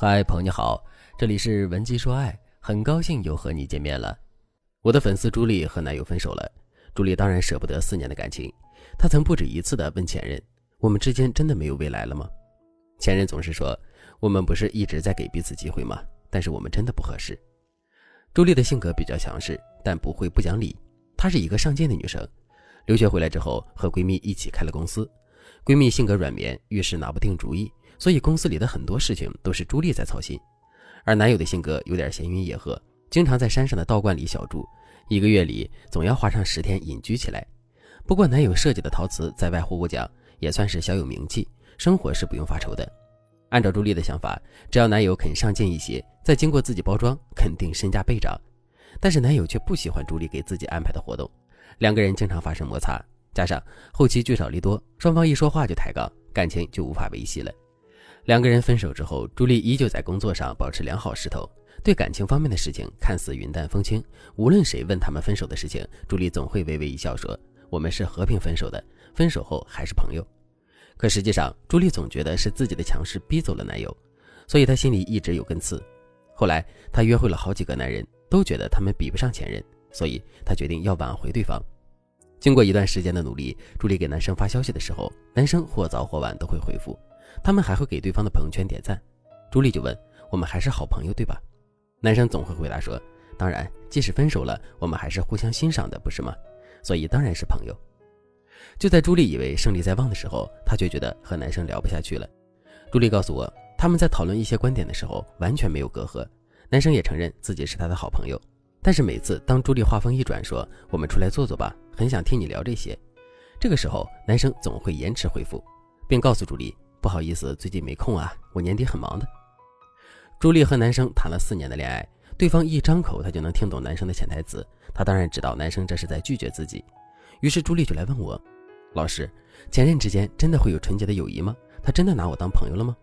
嗨，朋友你好，这里是文姬说爱，很高兴又和你见面了。我的粉丝朱莉和男友分手了，朱莉当然舍不得四年的感情，她曾不止一次的问前任：“我们之间真的没有未来了吗？”前任总是说：“我们不是一直在给彼此机会吗？但是我们真的不合适。”朱莉的性格比较强势，但不会不讲理。她是一个上进的女生，留学回来之后和闺蜜一起开了公司，闺蜜性格软绵，遇事拿不定主意。所以公司里的很多事情都是朱莉在操心，而男友的性格有点闲云野鹤，经常在山上的道观里小住，一个月里总要花上十天隐居起来。不过男友设计的陶瓷在外户部讲也算是小有名气，生活是不用发愁的。按照朱莉的想法，只要男友肯上进一些，再经过自己包装，肯定身价倍涨。但是男友却不喜欢朱莉给自己安排的活动，两个人经常发生摩擦，加上后期聚少离多，双方一说话就抬杠，感情就无法维系了。两个人分手之后，朱莉依旧在工作上保持良好势头，对感情方面的事情看似云淡风轻。无论谁问他们分手的事情，朱莉总会微微一笑说：“我们是和平分手的，分手后还是朋友。”可实际上，朱莉总觉得是自己的强势逼走了男友，所以她心里一直有根刺。后来，她约会了好几个男人，都觉得他们比不上前任，所以她决定要挽回对方。经过一段时间的努力，朱莉给男生发消息的时候，男生或早或晚都会回复。他们还会给对方的朋友圈点赞，朱莉就问：“我们还是好朋友对吧？”男生总会回答说：“当然，即使分手了，我们还是互相欣赏的，不是吗？所以当然是朋友。”就在朱莉以为胜利在望的时候，她却觉得和男生聊不下去了。朱莉告诉我，他们在讨论一些观点的时候完全没有隔阂，男生也承认自己是他的好朋友。但是每次当朱莉话锋一转说：“我们出来坐坐吧，很想听你聊这些。”这个时候，男生总会延迟回复，并告诉朱莉。不好意思，最近没空啊，我年底很忙的。朱莉和男生谈了四年的恋爱，对方一张口，她就能听懂男生的潜台词。她当然知道男生这是在拒绝自己，于是朱莉就来问我：“老师，前任之间真的会有纯洁的友谊吗？他真的拿我当朋友了吗？”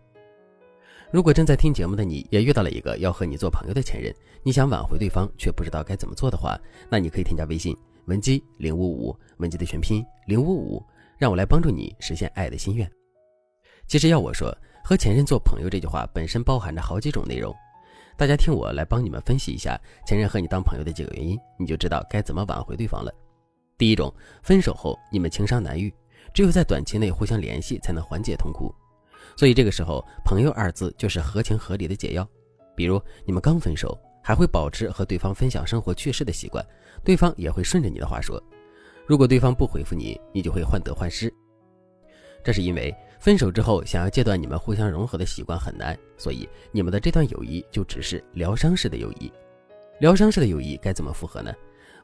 如果正在听节目的你也遇到了一个要和你做朋友的前任，你想挽回对方却不知道该怎么做的话，那你可以添加微信文姬零五五，文姬的全拼零五五，让我来帮助你实现爱的心愿。其实要我说，和前任做朋友这句话本身包含着好几种内容，大家听我来帮你们分析一下前任和你当朋友的几个原因，你就知道该怎么挽回对方了。第一种，分手后你们情伤难愈，只有在短期内互相联系才能缓解痛苦，所以这个时候“朋友”二字就是合情合理的解药。比如你们刚分手，还会保持和对方分享生活趣事的习惯，对方也会顺着你的话说。如果对方不回复你，你就会患得患失。这是因为分手之后想要戒断你们互相融合的习惯很难，所以你们的这段友谊就只是疗伤式的友谊。疗伤式的友谊该怎么复合呢？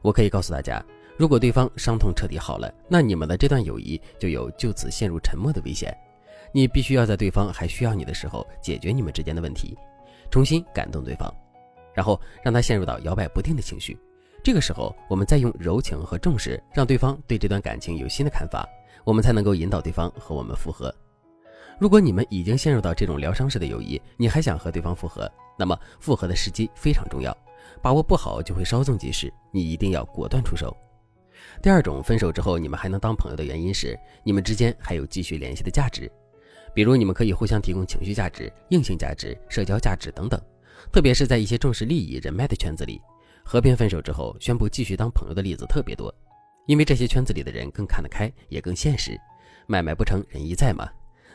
我可以告诉大家，如果对方伤痛彻底好了，那你们的这段友谊就有就此陷入沉默的危险。你必须要在对方还需要你的时候解决你们之间的问题，重新感动对方，然后让他陷入到摇摆不定的情绪。这个时候，我们再用柔情和重视，让对方对这段感情有新的看法。我们才能够引导对方和我们复合。如果你们已经陷入到这种疗伤式的友谊，你还想和对方复合，那么复合的时机非常重要，把握不好就会稍纵即逝。你一定要果断出手。第二种，分手之后你们还能当朋友的原因是，你们之间还有继续联系的价值，比如你们可以互相提供情绪价值、硬性价值、社交价值等等。特别是在一些重视利益、人脉的圈子里，和平分手之后宣布继续当朋友的例子特别多。因为这些圈子里的人更看得开，也更现实，买卖不成仁义在嘛。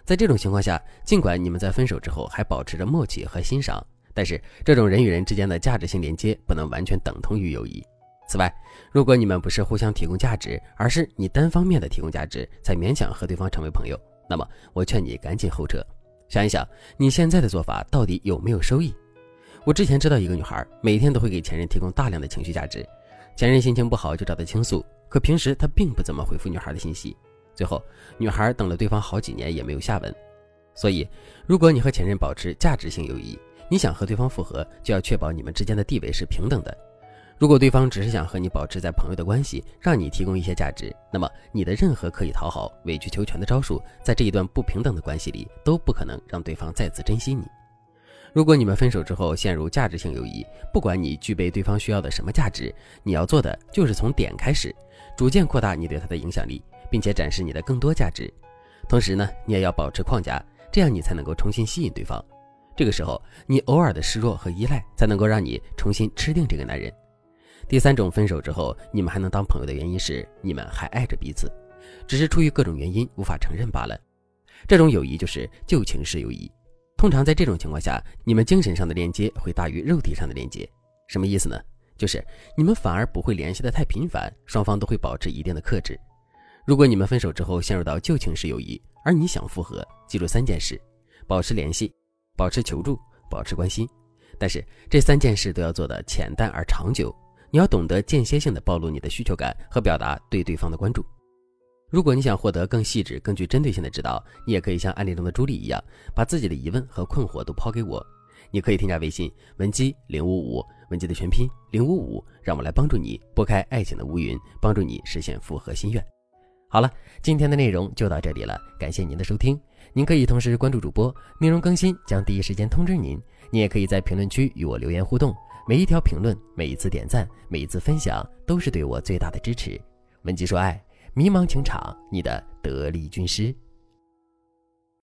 在这种情况下，尽管你们在分手之后还保持着默契和欣赏，但是这种人与人之间的价值性连接不能完全等同于友谊。此外，如果你们不是互相提供价值，而是你单方面的提供价值才勉强和对方成为朋友，那么我劝你赶紧后撤，想一想你现在的做法到底有没有收益。我之前知道一个女孩，每天都会给前任提供大量的情绪价值，前任心情不好就找她倾诉。可平时她并不怎么回复女孩的信息，最后女孩等了对方好几年也没有下文。所以，如果你和前任保持价值性友谊，你想和对方复合，就要确保你们之间的地位是平等的。如果对方只是想和你保持在朋友的关系，让你提供一些价值，那么你的任何可以讨好、委曲求全的招数，在这一段不平等的关系里，都不可能让对方再次珍惜你。如果你们分手之后陷入价值性友谊，不管你具备对方需要的什么价值，你要做的就是从点开始。逐渐扩大你对他的影响力，并且展示你的更多价值。同时呢，你也要保持框架，这样你才能够重新吸引对方。这个时候，你偶尔的示弱和依赖，才能够让你重新吃定这个男人。第三种，分手之后你们还能当朋友的原因是你们还爱着彼此，只是出于各种原因无法承认罢了。这种友谊就是旧情式友谊。通常在这种情况下，你们精神上的连接会大于肉体上的连接。什么意思呢？就是你们反而不会联系的太频繁，双方都会保持一定的克制。如果你们分手之后陷入到旧情式友谊，而你想复合，记住三件事：保持联系。保持求助，保持关心，但是这三件事都要做的浅淡而长久。你要懂得间歇性的暴露你的需求感和表达对对方的关注。如果你想获得更细致、更具针对性的指导，你也可以像案例中的朱莉一样，把自己的疑问和困惑都抛给我。你可以添加微信文姬零五五，文姬的全拼零五五，让我来帮助你拨开爱情的乌云，帮助你实现复合心愿。好了，今天的内容就到这里了，感谢您的收听。您可以同时关注主播，内容更新将第一时间通知您。您也可以在评论区与我留言互动，每一条评论、每一次点赞、每一次分享，都是对我最大的支持。文姬说爱，迷茫情场，你的得力军师。